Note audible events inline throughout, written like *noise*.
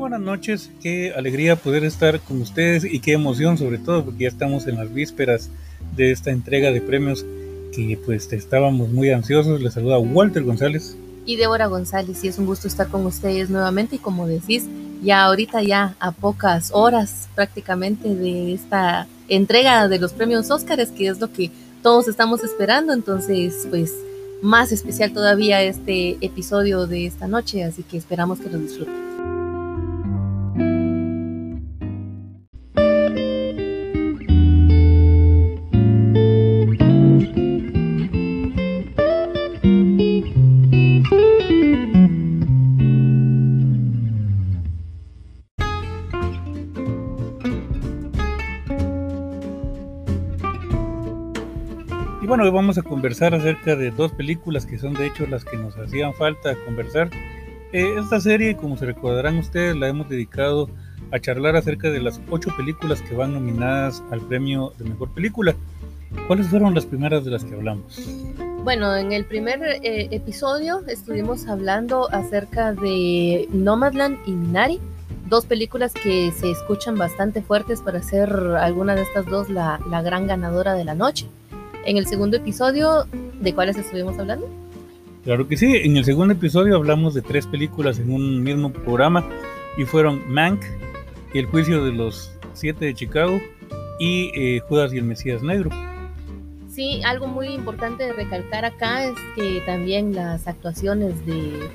buenas noches. Qué alegría poder estar con ustedes y qué emoción sobre todo porque ya estamos en las vísperas de esta entrega de premios que pues estábamos muy ansiosos. Les saluda Walter González. Y Débora González y es un gusto estar con ustedes nuevamente y como decís, ya ahorita ya a pocas horas prácticamente de esta entrega de los premios Óscares, que es lo que todos estamos esperando. Entonces, pues más especial todavía este episodio de esta noche, así que esperamos que lo disfruten. Bueno, hoy vamos a conversar acerca de dos películas que son de hecho las que nos hacían falta conversar. Eh, esta serie, como se recordarán ustedes, la hemos dedicado a charlar acerca de las ocho películas que van nominadas al premio de mejor película. ¿Cuáles fueron las primeras de las que hablamos? Bueno, en el primer eh, episodio estuvimos hablando acerca de Nomadland y Minari, dos películas que se escuchan bastante fuertes para ser alguna de estas dos la, la gran ganadora de la noche en el segundo episodio, ¿de cuáles estuvimos hablando? Claro que sí, en el segundo episodio hablamos de tres películas en un mismo programa y fueron Mank, El juicio de los siete de Chicago y eh, Judas y el Mesías Negro. Sí, algo muy importante de recalcar acá es que también las actuaciones de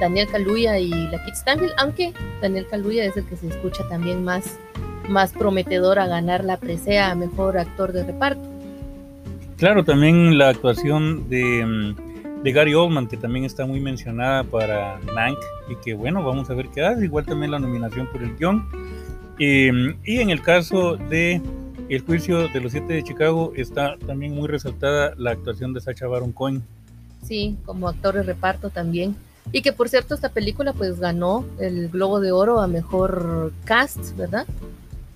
Daniel Kaluuya y la Kit Stanfield, aunque Daniel Kaluuya es el que se escucha también más, más prometedor a ganar la presea a mejor actor de reparto. Claro, también la actuación de, mm, de, Gary Oldman, que también está muy mencionada para Mank, y que bueno, vamos a ver qué hace. Igual también la nominación por el guion. Em, y en el caso de El juicio de los siete de Chicago, está también muy resaltada la actuación de Sacha Baron Cohen. Sí, como actor de reparto también. Y que por cierto, esta película pues ganó el Globo de Oro a mejor cast, ¿verdad?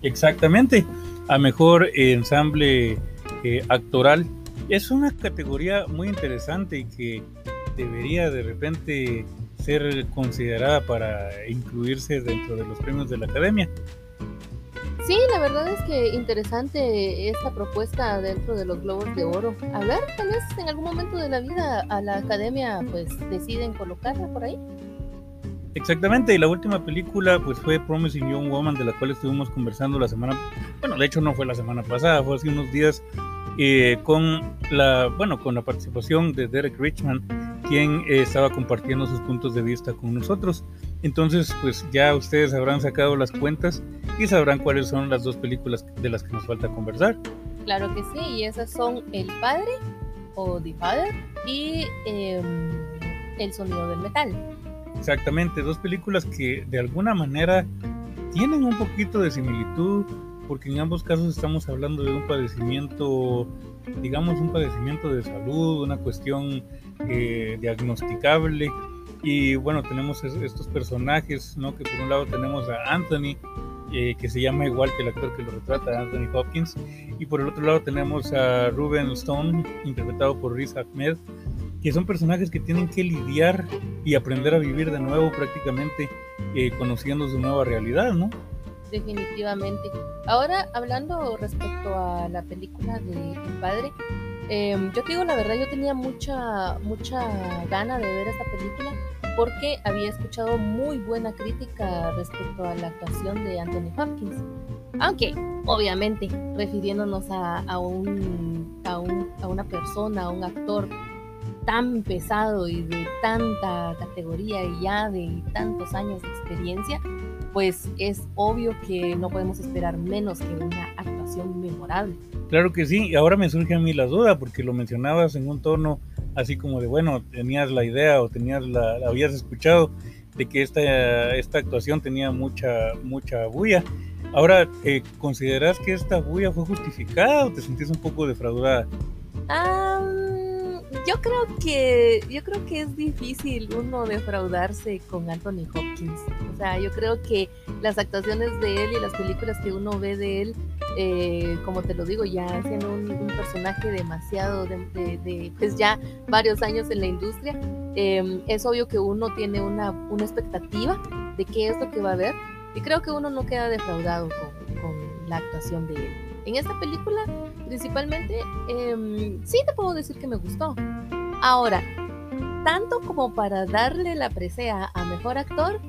Exactamente, a mejor ensamble eh, actoral. Es una categoría muy interesante y que debería de repente ser considerada para incluirse dentro de los premios de la academia. Sí, la verdad es que interesante esta propuesta dentro de los Globos de Oro. A ver, tal vez en algún momento de la vida a la academia pues deciden colocarla por ahí. Exactamente, y la última película pues fue Promising Young Woman, de la cual estuvimos conversando la semana, bueno, de hecho no fue la semana pasada, fue hace unos días, eh, con la, bueno, con la participación de Derek Richman, quien eh, estaba compartiendo sus puntos de vista con nosotros. Entonces, pues ya ustedes habrán sacado las cuentas y sabrán cuáles son las dos películas de las que nos falta conversar. Claro que sí, y esas son El Padre o The Father y em, El Sonido del Metal. Exactamente, dos películas que de alguna manera tienen un poquito de similitud, porque en ambos casos estamos hablando de un padecimiento, digamos, un padecimiento de salud, una cuestión eh, diagnosticable. Y bueno, tenemos estos personajes, ¿no? Que por un lado tenemos a Anthony, eh, que se llama igual que el actor que lo retrata, Anthony Hopkins, y por el otro lado tenemos a Ruben Stone, interpretado por Riz Ahmed, que son personajes que tienen que lidiar y aprender a vivir de nuevo prácticamente eh, conociendo su nueva realidad, ¿no? Definitivamente. Ahora, hablando respecto a la película de Padre, em, yo te digo la verdad, yo tenía mucha, mucha gana de ver esta película porque había escuchado muy buena crítica respecto a la actuación de Anthony Hopkins. Aunque, obviamente, refiriéndonos a, un, a, un, a una persona, a un actor tan pesado y de tanta categoría y ya de tantos años de experiencia, pues es obvio que no podemos esperar menos que una actuación memorable. Claro que sí, y ahora me surge a mí la duda, porque lo mencionabas en un tono así como de, bueno, tenías la idea o tenías la, habías escuchado de que esta, esta actuación tenía mucha, mucha bulla. Ahora, eh, ¿consideras que esta bulla fue justificada o te sentís un poco defraudada? Yo creo que yo creo que es difícil uno defraudarse con Anthony Hopkins. O sea, yo creo que las actuaciones de él y las películas que uno ve de él, eh, como te lo digo, ya siendo un, personaje demasiado de, pues ya varios años en la industria, em, es obvio que uno tiene una, una expectativa de qué es lo que va a ver. Y creo que uno no queda defraudado con la actuación de él. En esta película, principalmente, eh, sí te puedo decir que me gustó. Ahora, tanto como para darle la presea a mejor actor,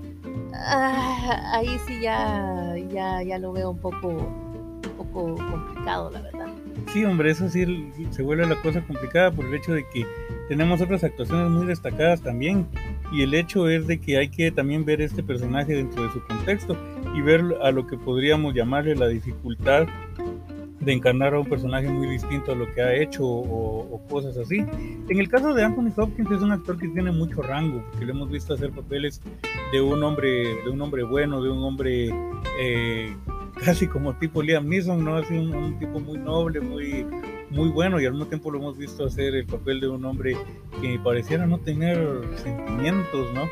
ah, ahí sí ya, ya, ya lo veo un poco, un poco complicado, la verdad. Sí, hombre, eso sí se vuelve la cosa complicada por el hecho de que tenemos otras actuaciones muy destacadas también. Y el hecho es de que hay que también ver este personaje dentro de su contexto y ver a lo que podríamos llamarle la dificultad de encarnar a un personaje muy distinto a lo que ha hecho o, cosas así. En el caso de Anthony Hopkins es un actor que tiene mucho rango, porque le hemos visto hacer papeles de un hombre, de un hombre bueno, de un hombre eh, casi como tipo Liam Neeson, ¿no? Así un, un, tipo muy noble, muy, muy bueno, y al mismo tiempo lo hemos visto hacer el papel de un hombre que pareciera no tener sentimientos, ¿no?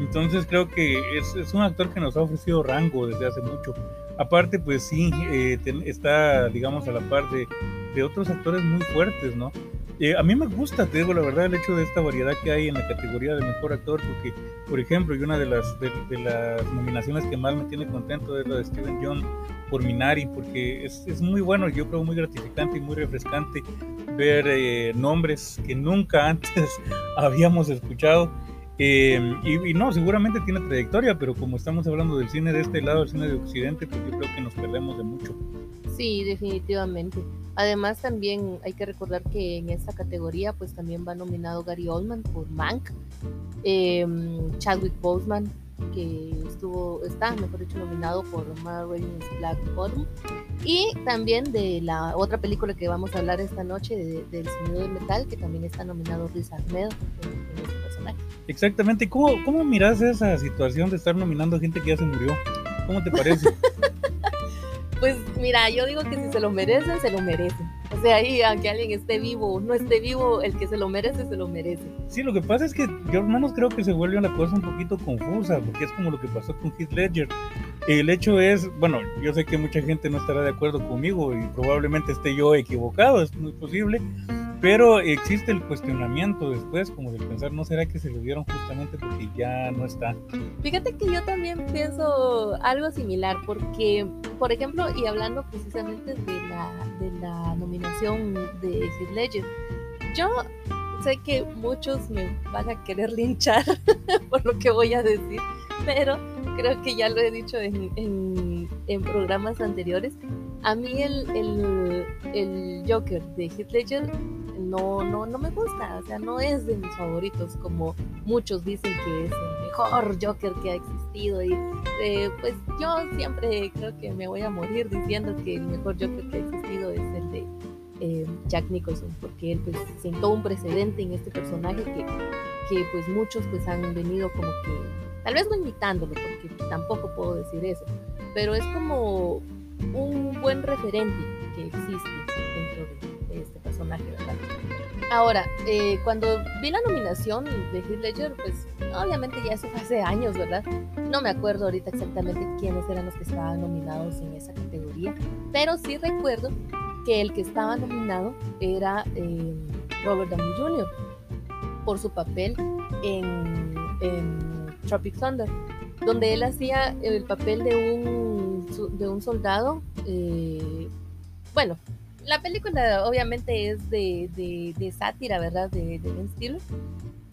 Entonces creo que es, es un actor que nos ha ofrecido rango desde hace mucho. Aparte, pues sí, eh, está, digamos, a la par de, otros actores muy fuertes, ¿no? Eh, a mí me gusta, te digo la verdad, el hecho de esta variedad que hay en la categoría de mejor actor, porque, por ejemplo, y una de las, nominaciones que más me tiene contento es la de Steven John por Minari, porque es, es muy bueno, yo creo muy gratificante y muy refrescante ver eh, nombres que nunca *laughs* antes habíamos escuchado. Eh, y, no, seguramente tiene trayectoria, pero como estamos hablando del cine de este lado, el cine de Occidente, pues yo creo que nos perdemos de mucho. Sí, definitivamente. Además también hay que recordar que en esta categoría pues también va nominado Gary Oldman por Mank, eh, Chadwick Boseman que estuvo, está, mejor dicho, nominado por Ma Rainey's Black Bottom y también de la otra película que vamos a hablar esta noche, de, del sonido del metal, que también está nominado Riz Ahmed este personaje. Exactamente, ¿Cómo, ¿cómo miras esa situación de estar nominando a gente que ya se murió? ¿Cómo te parece? *laughs* Pues mira, yo digo que si se lo merecen, se lo merecen. O sea, ahí, aunque alguien esté vivo o no esté vivo, el que se lo merece, se lo merece. Sí, lo que pasa es que yo hermanos creo que se vuelve una cosa un poquito confusa, porque es como lo que pasó con Heath Ledger. El hecho es, bueno, yo sé que mucha gente no estará de acuerdo conmigo y probablemente esté yo equivocado, es muy posible, pero existe el cuestionamiento después, como de pensar, ¿no será que se lo dieron justamente porque ya no está? Fíjate que yo también pienso algo similar, porque, por ejemplo, y hablando precisamente de la, de la nominación de Heath Ledger, yo sé que muchos me van a querer linchar *laughs* por lo que voy a decir, pero creo que ya lo he dicho en, en, en programas anteriores. A mí el, el, el Joker de Heath Ledger no, no, no me gusta, o sea, no es de mis favoritos, como muchos dicen que es el mejor Joker que ha existido. Y eh, pues yo siempre creo que me voy a morir diciendo que el mejor Joker que ha existido es el de eh, Jack Nicholson, porque él pues sentó un precedente en este personaje que, que pues muchos pues han venido como que, tal vez no imitándolo, porque tampoco puedo decir eso, pero es como un buen referente que existe personaje. Ahora, eh, cuando vi la nominación de Heath Ledger, pues obviamente ya eso fue hace años, ¿verdad? No me acuerdo ahorita exactamente quiénes eran los que estaban nominados en esa categoría, pero sí recuerdo que el que estaba nominado era eh, Robert Downey Jr. por su papel en, en, Tropic Thunder, donde él hacía el papel de un, de un soldado, eh, bueno, la película obviamente es de, de, de sátira, ¿verdad? De, de Ben Stiller.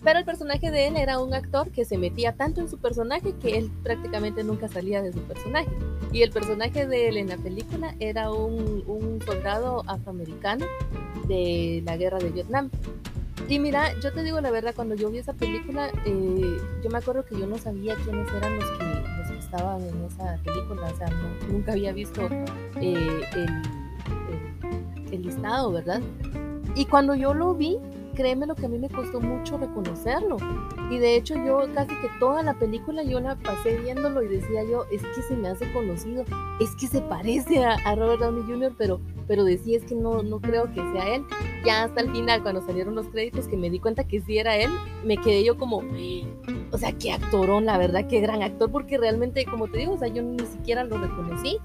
Pero el personaje de él era un actor que se metía tanto en su personaje que él prácticamente nunca salía de su personaje. Y el personaje de él en la película era un, un soldado afroamericano de la guerra de Vietnam. Y mira, yo te digo la verdad, cuando yo vi esa película, eh, yo me acuerdo que yo no sabía quiénes eran los que, los que estaban en esa película, o sea, no, nunca había visto eh, el, el, el, listado, ¿verdad? Y cuando yo lo vi, créeme lo que a mí me costó mucho reconocerlo. Y de hecho yo casi que toda la película yo la pasé viéndolo y decía yo, es que se me hace conocido, es que se parece a, a Robert Downey Jr., pero, pero decía es que no, no creo que sea él. Ya hasta el final, cuando salieron los créditos, que me di cuenta que sí era él, me quedé yo como, o sea, qué actorón, la verdad, qué gran actor, porque realmente, como te digo, o sea, yo ni siquiera lo reconocí.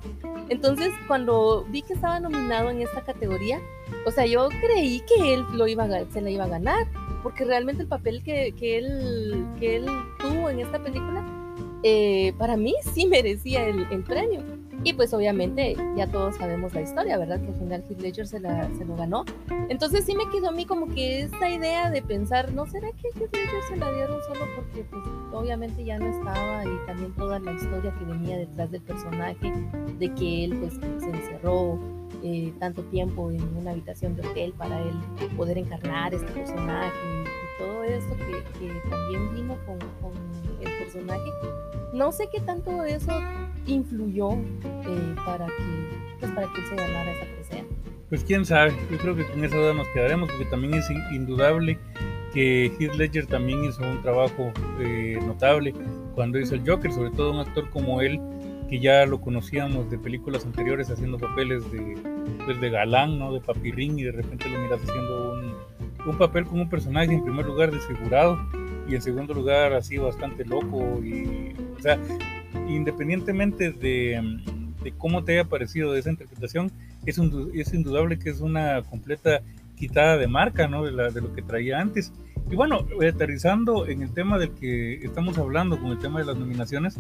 Entonces, cuando vi que estaba nominado en esta categoría, o sea, yo creí que él lo iba a, se la iba a ganar, porque realmente el papel que, que, él, que él tuvo en esta película eh, para mí sí merecía el, el, premio. Y pues obviamente ya todos sabemos la historia, ¿verdad? Que al final Heath Ledger se, la, se lo ganó. Entonces sí me quedó a mí como que esta idea de pensar, ¿no será que Heath Ledger se la dieron solo porque pues obviamente ya no estaba y también toda la historia que venía detrás del personaje, de que él pues se encerró eh, tanto tiempo en una habitación de hotel para él poder encarnar este personaje y, todo esto que, que también vino con, con el personaje. No sé qué tanto eso influyó eh, para, que, pues, para que se ganara esa presea. Pues quién sabe, yo creo que con esa duda nos quedaremos porque también es indudable que Heath Ledger también hizo un trabajo eh, notable cuando hizo el Joker, sobre todo un actor como él que ya lo conocíamos de películas anteriores haciendo papeles de, pues de galán, ¿no? de papirrín y de repente lo miras haciendo un, un papel como un personaje en primer lugar desfigurado y en segundo lugar así bastante loco y o sea independientemente de, cómo te haya parecido esa interpretación es, indudable que es una completa quitada de marca ¿no? de, de lo que traía antes y bueno, aterrizando en el tema del que estamos hablando, con el tema de las nominaciones,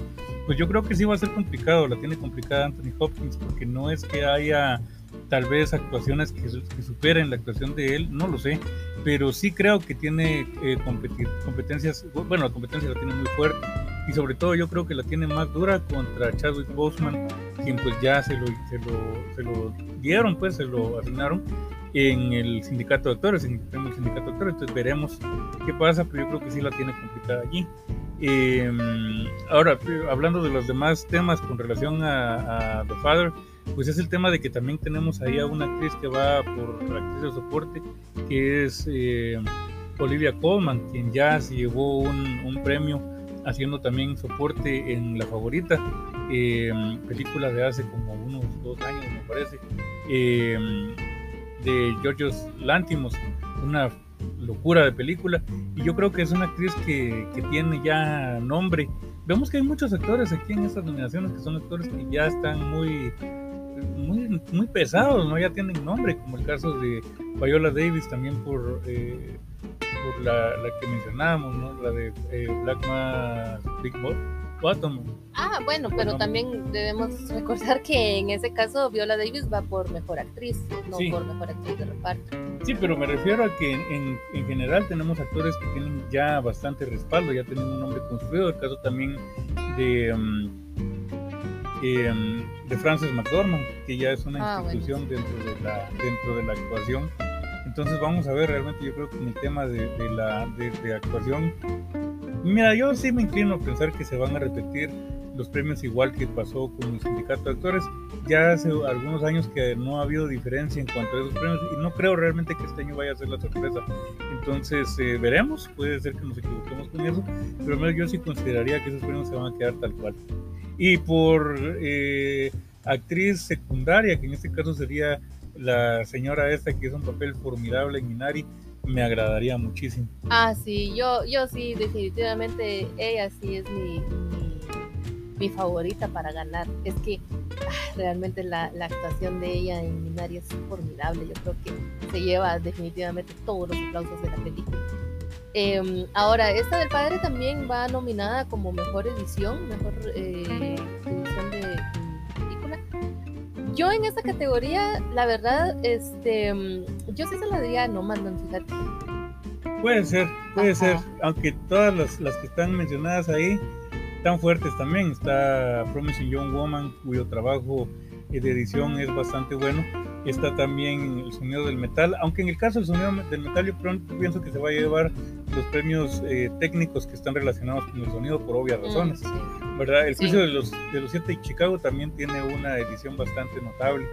pues yo creo que sí va a ser complicado, la tiene complicada Anthony Hopkins, porque no es que haya tal vez actuaciones que, superen la actuación de él, no lo sé, pero sí creo que tiene eh, competencias, bueno, la competencia la tiene muy fuerte y sobre todo yo creo que la tiene más dura contra Chadwick Boseman, quien pues ya se lo, se lo, se lo dieron, pues se lo asignaron en el sindicato de actores, en el sindicato de actores, entonces veremos qué pasa, pero yo creo que sí la tiene complicada allí. Em, ahora, hablando de los demás temas con relación a, a The Father, pues es el tema de que también tenemos ahí a una actriz que va por la actriz de soporte, que es eh, Olivia Colman, quien ya se llevó un, un, premio haciendo también soporte en La Favorita, eh, película de hace como unos dos años, me parece, eh, de Georgios Lántimos, una locura de película, y yo creo que es una actriz que, que tiene ya nombre. Vemos que hay muchos actores aquí en estas nominaciones que son actores que ya están muy muy, muy pesados, ¿no? Ya tienen nombre, como el caso de Viola Davis también por, eh, por la, la, que mencionábamos, ¿no? La de eh, Black Mass Big Bottom. Ah, bueno, pero también debemos *laughs* recordar que en ese caso Viola Davis va por mejor actriz, no por mejor actriz de reparto. Sí, pero me refiero a que en, en, general tenemos actores que tienen ya bastante respaldo, ya tienen un nombre construido. El caso también de. Um, eh, de Frances McDormand, que ya es una ah, institución dentro, de la, dentro de la actuación. Entonces vamos a ver, realmente yo creo que en el tema de, de la de, actuación, mira, yo sí me inclino a pensar que se van a repetir los premios igual que pasó con el sindicato de actores. Ya hace algunos años que no ha habido diferencia en cuanto a esos premios y no creo realmente que este año vaya a ser la sorpresa. Entonces eh, veremos, puede ser que nos equivoquemos con eso, pero menos yo sí consideraría que esos premios se van a quedar tal cual y por eh, actriz secundaria, que en este caso sería la señora esta que es un papel formidable en Minari, me agradaría muchísimo. Ah, sí, yo, yo sí, definitivamente ella sí es mi, mi, favorita para ganar. Es que ah, realmente la, la, actuación de ella en Minari es formidable. Yo creo que se lleva definitivamente todos los aplausos de la película. Em, ahora, esta del padre también va nominada como mejor edición, mejor eh. Yo en esta categoría, la verdad, este, mm, yo sí se la diría a No Mandan, fíjate. Puede ser, puede ser, aunque todas las, las, que están mencionadas ahí están fuertes también. Está Promising Young Woman, cuyo trabajo de edición es bastante bueno está también el sonido del metal, aunque en el caso del sonido del metal yo pienso que se va a llevar los premios eh, técnicos que están relacionados con el sonido por obvias mm, razones, ¿verdad? El juicio de los de los siete de Chicago también tiene una edición bastante notable,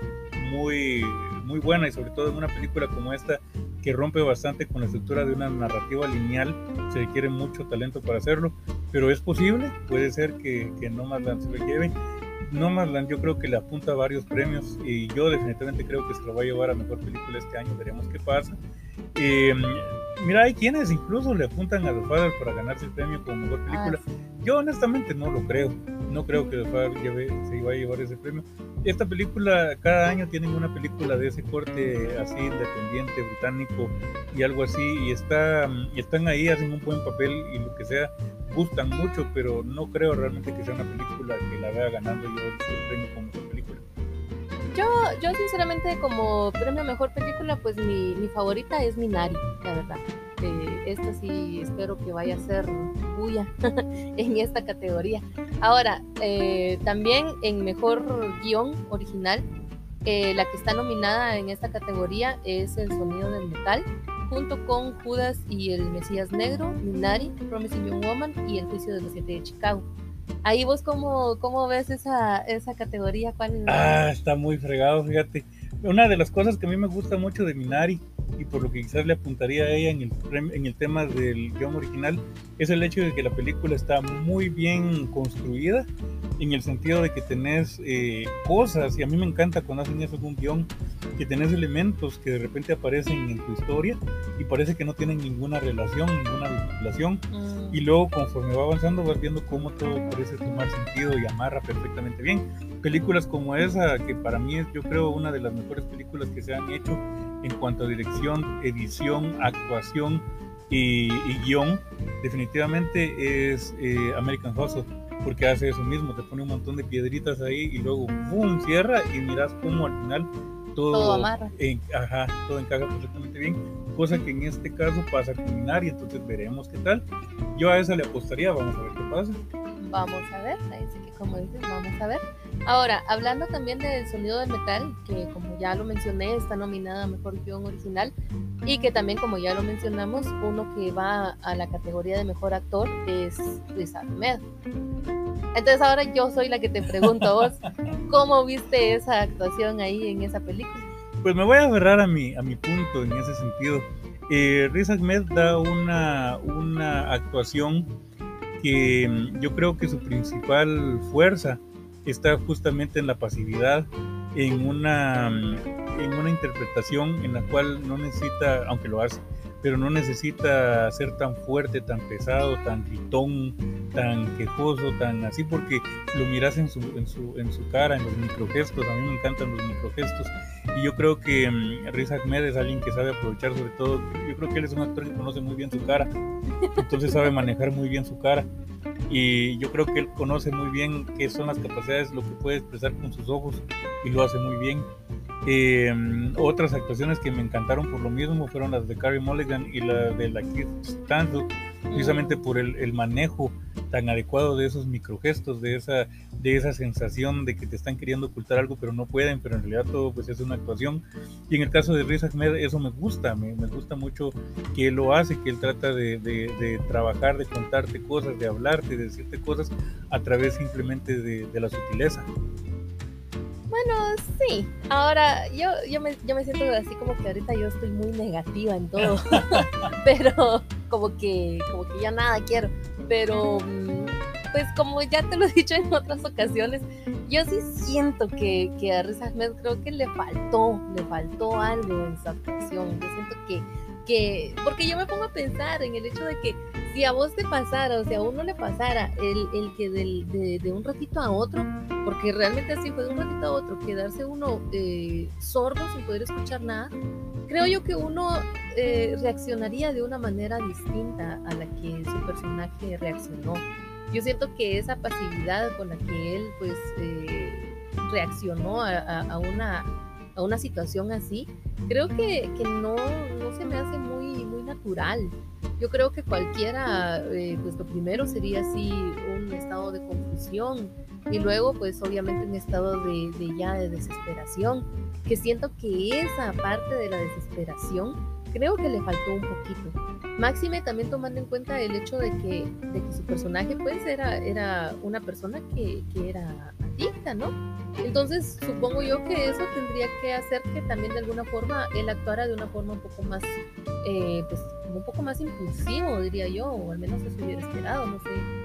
muy muy buena y sobre todo en una película como esta que rompe bastante con la estructura de una narrativa lineal, se requiere mucho talento para hacerlo, pero es posible, puede ser que, que no más se lo lleve Nomadland yo creo que le apunta a varios premios y yo definitivamente creo que se lo va a llevar a mejor película este año, veremos qué pasa. Em, mira, hay quienes incluso le apuntan a The Father para ganarse el premio como mejor película. Ah, yo honestamente no lo creo, no creo que se iba a llevar ese premio. Esta película, cada año tienen una película de ese corte así, independiente, británico y algo así, y está, están ahí, hacen un buen papel y lo que sea, gustan mucho, pero no creo realmente que sea una película que la vea ganando yo el premio como película. Yo, yo sinceramente como premio mejor película, pues mi, favorita es Minari, la verdad. Eh, esta sí espero que vaya a ser bulla *laughs* en esta categoría. Ahora, eh, también en mejor guion original, eh, la que está nominada en esta categoría es El sonido del metal, junto con Judas y el Mesías Negro, Minari, Promising Young Woman y El juicio de los siete de Chicago. Ahí vos cómo, cómo ves esa, esa categoría? Ah, está muy fregado, fíjate. Una de las cosas que a mí me gusta mucho de Minari y por lo que quizás le apuntaría a ella en el, en el tema del guion original es el hecho de que la película está muy bien construida en el sentido de que tenés eh, cosas, y a mí me encanta cuando hacen eso en un guion, que tenés elementos que de repente aparecen en tu historia y parece que no tienen ninguna relación, ninguna vinculación, mm. y luego conforme va avanzando vas viendo cómo todo parece tomar sentido y amarra perfectamente bien. Películas como esa, que para mí es yo creo una de las mejores películas que se han hecho, en cuanto a dirección, edición, actuación y, guion, definitivamente es eh, American Hustle, porque hace eso mismo, te pone un montón de piedritas ahí y luego ¡boom! cierra y miras cómo al final todo, todo amarra. ajá, todo encaja perfectamente bien, cosa que en este caso pasa con Minari, entonces veremos qué tal. Yo a esa le apostaría, vamos a ver qué pasa. Vamos a ver, ahí sí que como dices, vamos a ver. Ahora, hablando también del sonido del metal, que como ya lo mencioné, está nominada a Mejor Guión Original, y que también, como ya lo mencionamos, uno que va a la categoría de Mejor Actor es Luis Ahmed. Entonces ahora yo soy la que te pregunto vos, *laughs* ¿cómo viste esa actuación ahí en esa película? Pues me voy a agarrar a mi, a mi punto en ese sentido. Eh, Riz Ahmed da una, una actuación que mm, yo creo que su principal fuerza está justamente en la pasividad, en una, en una interpretación en la cual no necesita, aunque lo hace, pero no necesita ser tan fuerte, tan pesado, tan gritón, tan quejoso, tan así, porque lo miras en su, en su, en su cara, en los microgestos, a mí me encantan los microgestos, y yo creo que um, Riz Ahmed es alguien que sabe aprovechar sobre todo, yo creo que él es un actor que conoce muy bien su cara, entonces sabe manejar muy bien su cara, y yo creo que él conoce muy bien qué son las capacidades, lo que puede expresar con sus ojos, y lo hace muy bien. Eh, otras actuaciones que me encantaron por lo mismo fueron las de Carrie Mulligan y la de la Keith Stanfield, precisamente por el, el, manejo tan adecuado de esos microgestos, de esa, de esa sensación de que te están queriendo ocultar algo pero no pueden, pero en realidad todo pues es una actuación. Y en el caso de Riz Ahmed eso me gusta, me, me gusta mucho que él lo hace, que él trata de, de, de, trabajar, de contarte cosas, de hablarte, de decirte cosas a través simplemente de, de la sutileza. Bueno, sí. Ahora, yo, yo, me, yo me siento así como que ahorita yo estoy muy negativa en todo. *laughs* *laughs* pero como que, como que ya nada quiero. Pero, mm, pues como ya te lo he dicho en otras ocasiones, yo sí siento que, que a Riz Ahmed creo que le faltó, le faltó algo en su actuación. Yo siento que que, porque yo me pongo a pensar en el hecho de que si a vos te pasara, o sea, a uno le pasara el, el que del, de, de, un ratito a otro, porque realmente así fue de un ratito a otro, quedarse uno eh, sordo sin poder escuchar nada, creo yo que uno eh, reaccionaría de una manera distinta a la que su personaje reaccionó. Yo siento que esa pasividad con la que él pues eh, reaccionó a, a, a una a una situación así, creo que, que no, no, se me hace muy, muy natural. Yo creo que cualquiera, eh, pues lo primero sería así un estado de confusión y luego pues obviamente un estado de, de ya de desesperación, que siento que esa parte de la desesperación creo que le faltó un poquito. Máxime también tomando en cuenta el hecho de que, de que su personaje pues era, era una persona que, que era adicta, ¿no? Entonces supongo yo que eso tendría que hacer que también de alguna forma él actuara de una forma un poco más, eh, pues un poco más impulsivo, diría yo, o al menos eso hubiera esperado, no sé.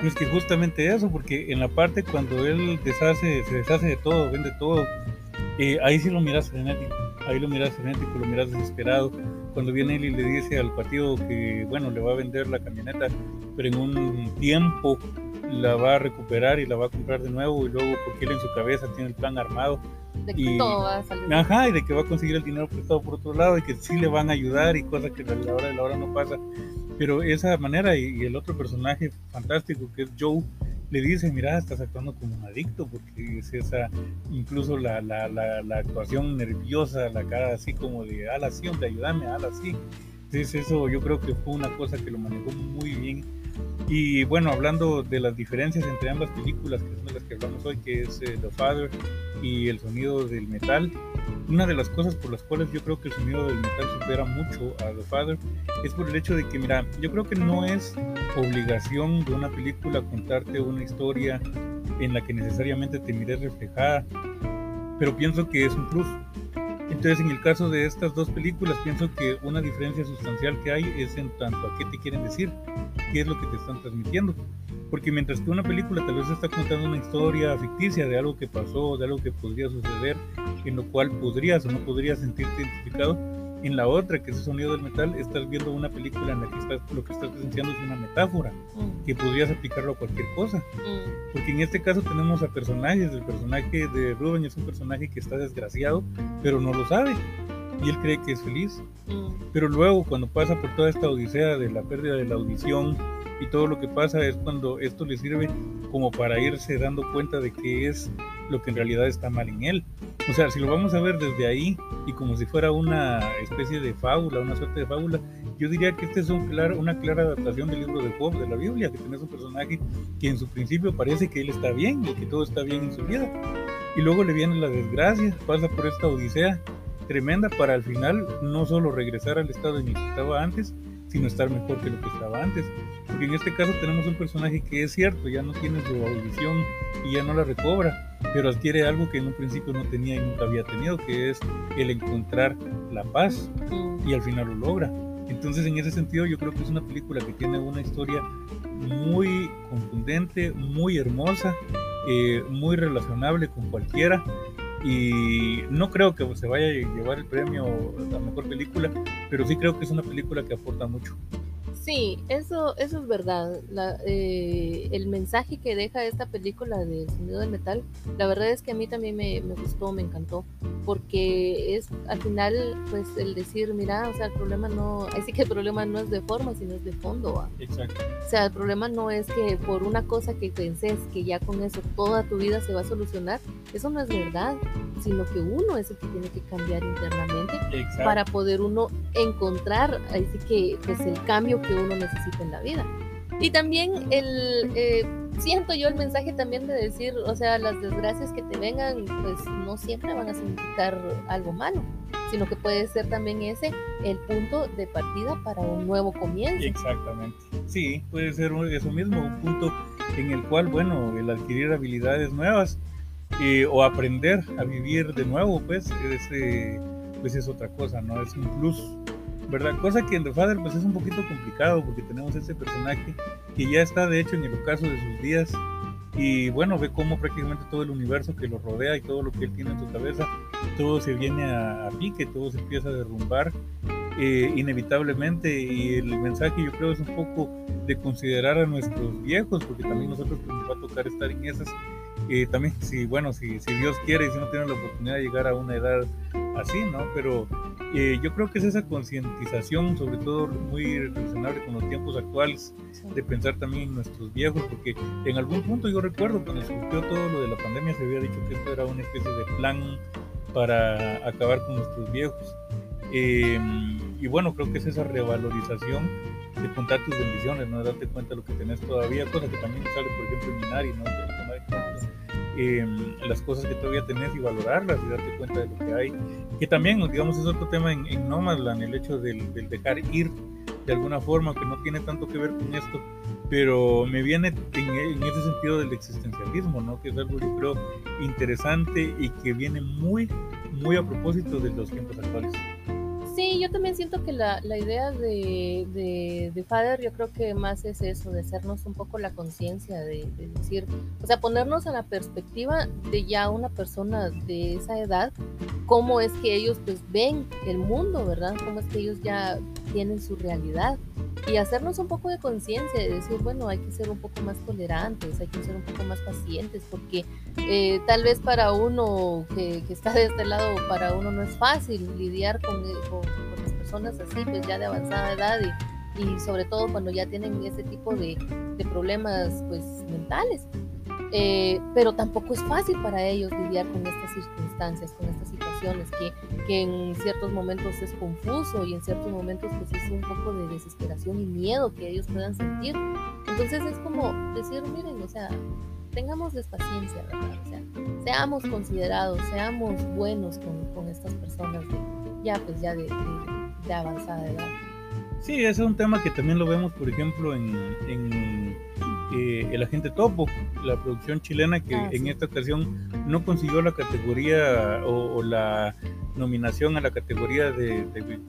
Sé Es que justamente eso, porque en la parte cuando él deshace, se deshace de todo, vende todo, eh, ahí sí lo miras frenético, ahí lo miras frenético, lo miras desesperado. Cuando viene él y le dice al partido que, bueno, le va a vender la camioneta, pero en un tiempo la va a recuperar y la va a comprar de nuevo y luego porque él en su cabeza tiene el plan armado De que y- todo va a salir. Ajá, y de que va a conseguir el dinero prestado por otro lado y que sí le van a ayudar y cosas que a la hora de la hora no pasa. Pero esa manera y, y el otro personaje fantástico que es Joe le dice, mira, estás actuando como un adicto porque es esa, incluso la, la, la, la actuación nerviosa, la cara así como de, ala, sí, hombre, ayúdame, ala, sí. Entonces eso yo creo que fue una cosa que lo manejó muy bien. Y bueno, hablando de las diferencias entre ambas películas, que son de las que hablamos hoy, que es eh, The Father y el sonido del metal, una de las cosas por las cuales yo creo que el sonido del metal supera mucho a The Father es por el hecho de que, mira, yo creo que no es obligación de una película contarte una historia en la que necesariamente te mires reflejada, pero pienso que es un plus. Entonces, en el caso de estas dos películas, pienso que una diferencia sustancial que hay es en tanto a qué te quieren decir, qué es lo que te están transmitiendo. Porque mientras que una película tal vez está contando una historia ficticia de algo que pasó, de algo que podría suceder, en lo cual podrías o no podrías sentirte identificado, en la otra, que es el sonido del metal, estás viendo una película en la que estás, lo que estás presenciando es una metáfora, Mm, que podrías aplicarlo a cualquier cosa. mm, Porque en este caso tenemos a personajes. El personaje de Ruben es un personaje que está desgraciado, pero no lo sabe. Y él cree que es feliz. mm, Pero luego, cuando pasa por toda esta odisea de la pérdida de la audición y todo lo que pasa, es cuando esto le sirve como para irse dando cuenta de qué es lo que en realidad está mal en él. O sea, si lo vamos a ver desde ahí y como si fuera una especie de fábula, una suerte de fábula, yo diría que este es un clar- una clara adaptación del libro de Job, de la Biblia, que tenés un personaje que en su principio parece que él está bien y que todo está bien en su vida. Y luego le viene la desgracia, pasa por esta odisea tremenda para al final no solo regresar al estado en el que estaba antes, sino estar mejor que lo que estaba antes. Porque en este caso tenemos un personaje que es cierto, ya no tiene su audición y ya no la recobra, pero adquiere algo que en un principio no tenía y nunca había tenido, que es el encontrar la paz y al final lo logra. Entonces en ese sentido yo creo que es una película que tiene una historia muy contundente, muy hermosa, eh, muy relacionable con cualquiera y no creo que se vaya a llevar el premio a la mejor película, pero sí creo que es una película que aporta mucho. Sí, eso, eso es verdad. La- eh, el mensaje que deja esta película de Sonido del Metal, la verdad es que a mí también me, me gustó, me encantó, porque es al final, pues el decir, mira, o sea, el problema no, ahí sí que el problema no es de forma, sino es de fondo. ¿va? Exacto. O sea, el problema no es que por una cosa que pensés que ya con eso toda tu vida se va a solucionar, eso no es verdad, sino que uno es el que tiene que cambiar internamente Exacto. para poder uno encontrar ahí sí que pues el cambio que uno necesita en la vida y también el eh, siento yo el mensaje también de decir o sea las desgracias que te vengan pues no siempre van a significar algo malo sino que puede ser también ese el punto de partida para un nuevo comienzo Exactamente. Sí, puede ser eso mismo, un punto en el cual, bueno, el adquirir habilidades nuevas eh, o aprender a vivir de nuevo, pues es, eh, pues es otra cosa, ¿no? Es un plus, ¿verdad? Cosa que en The Father pues es un poquito complicado porque tenemos ese personaje que ya está de hecho en el ocaso de sus días y bueno, ve cómo prácticamente todo el universo que lo rodea y todo lo que él tiene en su cabeza, todo se viene a, a pique, todo se empieza a derrumbar eh, inevitablemente y el mensaje yo creo es un poco de considerar a nuestros viejos porque también nosotros nos va a tocar estar en esas eh, también si bueno si, si Dios quiere y si no tiene la oportunidad de llegar a una edad así no pero eh, yo creo que es esa concientización sobre todo muy relacionable con los tiempos actuales de pensar también en nuestros viejos, porque en algún punto yo recuerdo cuando surgió todo lo de la pandemia se había dicho que esto era una especie de plan para acabar con nuestros viejos. Eh, y bueno, creo que es esa revalorización de contar tus bendiciones, ¿no? Darte cuenta de lo que tenés todavía, cosa que también sale, por ejemplo, en Minari, ¿no? Eh, las cosas que todavía tenés y valorarlas y darte cuenta de lo que hay. Que también, digamos, es otro tema en, en Nomadland, el hecho del, del dejar ir de alguna forma, que no tiene tanto que ver con esto, pero me viene en, en, ese sentido del existencialismo, ¿no? Que es algo yo creo interesante y que viene muy, muy a propósito de los tiempos actuales. Sí, yo también siento que la, la idea de, de, de, Father, yo creo que más es eso, de hacernos un poco la conciencia, de, de, decir, o sea, ponernos a la perspectiva de ya una persona de esa edad, cómo es que ellos pues ven el mundo, ¿verdad? Cómo es que ellos ya tienen su realidad. y hacernos un poco de conciencia de decir, bueno, hay que ser un poco más tolerantes, hay que ser un poco más pacientes, porque eh, tal vez para uno que, está de este lado, para uno no es fácil lidiar con, con, las personas así, pues ya de avanzada edad y, y sobre todo cuando ya tienen ese tipo de, de problemas pues mentales. Eh, pero tampoco es fácil para ellos lidiar con estas circunstancias, con estas situaciones, que, que, en ciertos momentos es confuso y en ciertos momentos pues es un poco de desesperación y miedo que ellos puedan sentir. Entonces es como decir, miren, o sea, tengamos paciencia, ¿verdad? O sea, seamos considerados, seamos buenos con, con estas personas de, ya pues ya de, de, de avanzada edad. Sí, ese es un tema que también lo vemos, por ejemplo, en, en eh, El Agente Topo, la producción chilena que ah, en esta ocasión no consiguió la categoría o, la nominación a la categoría de,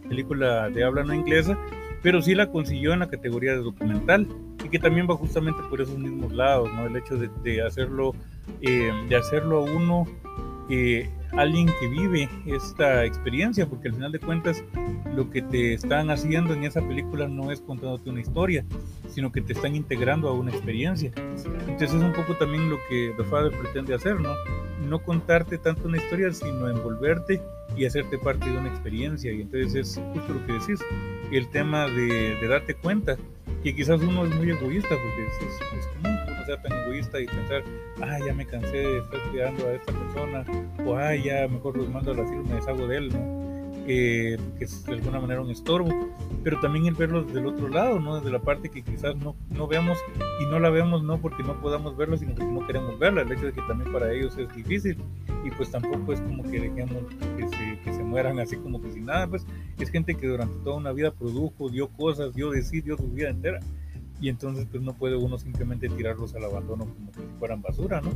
película de habla no inglesa, pero sí la consiguió en la categoría de documental y que también va justamente por esos mismos lados, ¿no? El hecho de, hacerlo, eh, de hacerlo a uno eh, alguien que vive esta experiencia, porque al final de cuentas lo que te están haciendo en esa película no es contándote una historia, sino que te están integrando a una experiencia. Entonces es un poco también lo que The Father pretende hacer, ¿no? No contarte tanto una historia, sino envolverte y hacerte parte de una experiencia. Y entonces es justo lo que decís, el tema de, darte cuenta que quizás uno es muy egoísta, porque es, es sea tan egoísta y pensar, ah, ya me cansé de estar cuidando a esta persona, o ah, ya mejor los mando a la firma, me deshago de él, ¿no? que es de alguna manera un estorbo, pero también el verlo del otro lado, ¿no? Desde la parte que quizás no, no veamos y no la vemos no porque no podamos verla, sino porque no queremos verla, el hecho de que también para ellos es difícil y pues tampoco es como que dejemos que se, que se mueran así como que sin nada, pues es gente que durante toda una vida produjo, dio cosas, dio de sí, dio su vida entera y entonces pues no puede uno simplemente tirarlos al abandono como si fueran basura, ¿no?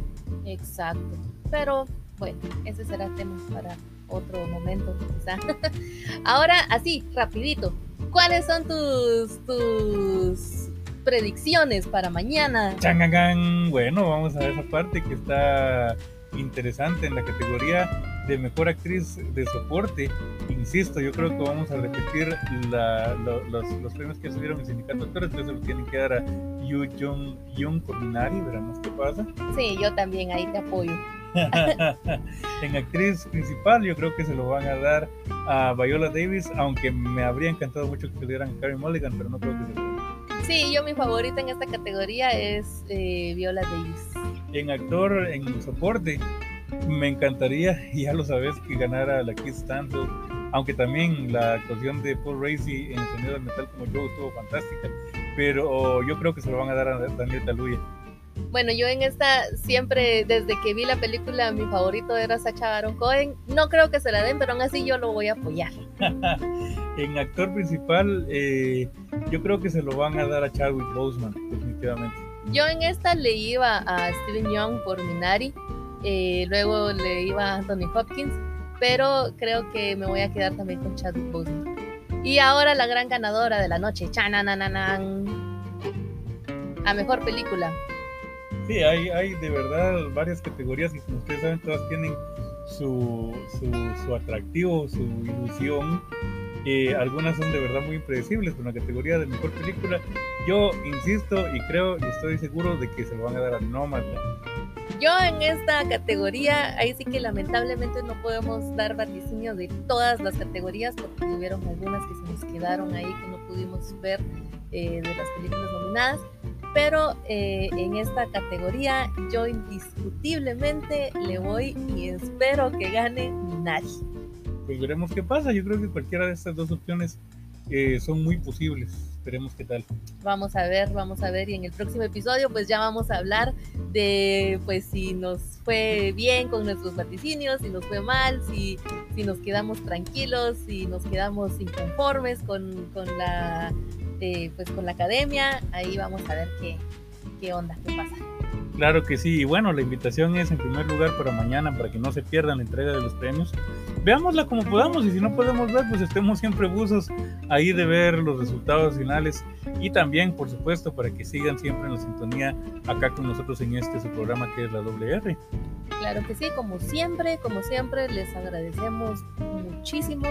Exacto, pero bueno, ese será tema para otro momento quizá. *laughs* Ahora, así, rapidito, ¿cuáles son tus, tus predicciones para mañana? Changangan. Bueno, vamos a esa parte que está interesante en la categoría de mejor actriz de soporte. Insisto, yo creo que vamos a repetir los, premios que subieron el sindicato de actores, pero se lo tienen que dar a Yu Jung, Jung Minari, veremos qué pasa. Sí, yo también ahí te apoyo. *laughs* en actriz principal yo creo que se lo van a dar a Viola Davis, aunque me habría encantado mucho que se dieran a Carey Mulligan, pero no creo que se lo Sí, yo mi favorita en esta categoría es eh, Viola Davis. En actor, en soporte, me encantaría, ya lo sabes, que ganara la Keith Stanfield, aunque también la actuación de Paul Racy en el sonido del metal como Joe estuvo fantástica, pero yo creo que se lo van a dar a Daniel Kaluuya. Bueno, yo en esta siempre, desde que vi la película, mi favorito era Sacha Baron Cohen. No creo que se la den, pero aún así yo lo voy a apoyar. *laughs* en actor principal, eh, yo creo que se lo van a dar a Chadwick Boseman, definitivamente. Yo en esta le iba a Steven Young por Minari, eh, luego le iba a Anthony Hopkins, pero creo que me voy a quedar también con Chadwick Boseman. Y ahora la gran ganadora de la noche, Chananananan, a mejor película. Sí, hay, hay de verdad varias categorías y como ustedes saben, todas tienen su, su, atractivo, su ilusión. Eh, algunas son de verdad muy impredecibles, en la categoría de mejor película, yo insisto y creo y estoy seguro de que se lo van a dar a Nomadland yo en esta categoría, ahí sí que lamentablemente no podemos dar vaticinio de todas las categorías porque hubieron algunas que se nos quedaron ahí que no pudimos ver eh, de las películas nominadas. Pero eh, en esta categoría yo indiscutiblemente le voy y espero que gane Minari. Pues veremos qué pasa. Yo creo que cualquiera de estas dos opciones eh, son muy posibles esperemos qué tal. Vamos a ver, vamos a ver y en el próximo episodio pues ya vamos a hablar de pues si nos fue bien con nuestros vaticinios, si nos fue mal, si, si nos quedamos tranquilos, si nos quedamos inconformes con, con la eh, pues con la academia, ahí vamos a ver qué, qué onda, qué pasa. Claro que sí, y bueno, la invitación es en primer lugar para mañana, para que no se pierdan la entrega de los premios. Veámosla como podamos y si no podemos ver, pues estemos siempre buzos ahí de ver los resultados finales y también, por supuesto, para que sigan siempre en la sintonía acá con nosotros en este su programa que es la WR. Claro que sí, como siempre, como siempre, les agradecemos muchísimo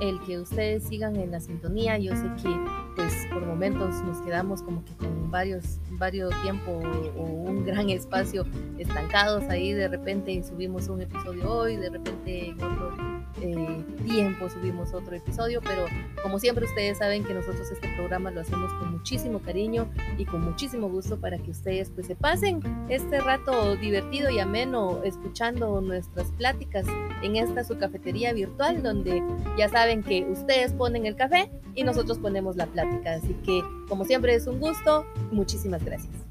el que ustedes sigan en la sintonía. Yo sé que pues por momentos nos quedamos como que con varios, varios tiempo o un gran espacio estancados ahí, de repente subimos un episodio hoy, de repente en otro eh, tiempo subimos otro episodio, pero como siempre ustedes saben que nosotros este programa lo hacemos con muchísimo cariño y con muchísimo gusto para que ustedes pues se pasen este rato divertido y ameno escuchando nuestras pláticas en esta su cafetería virtual donde ya saben que ustedes ponen el café y nosotros ponemos la plática. Así que como siempre es un gusto, muchísimas gracias.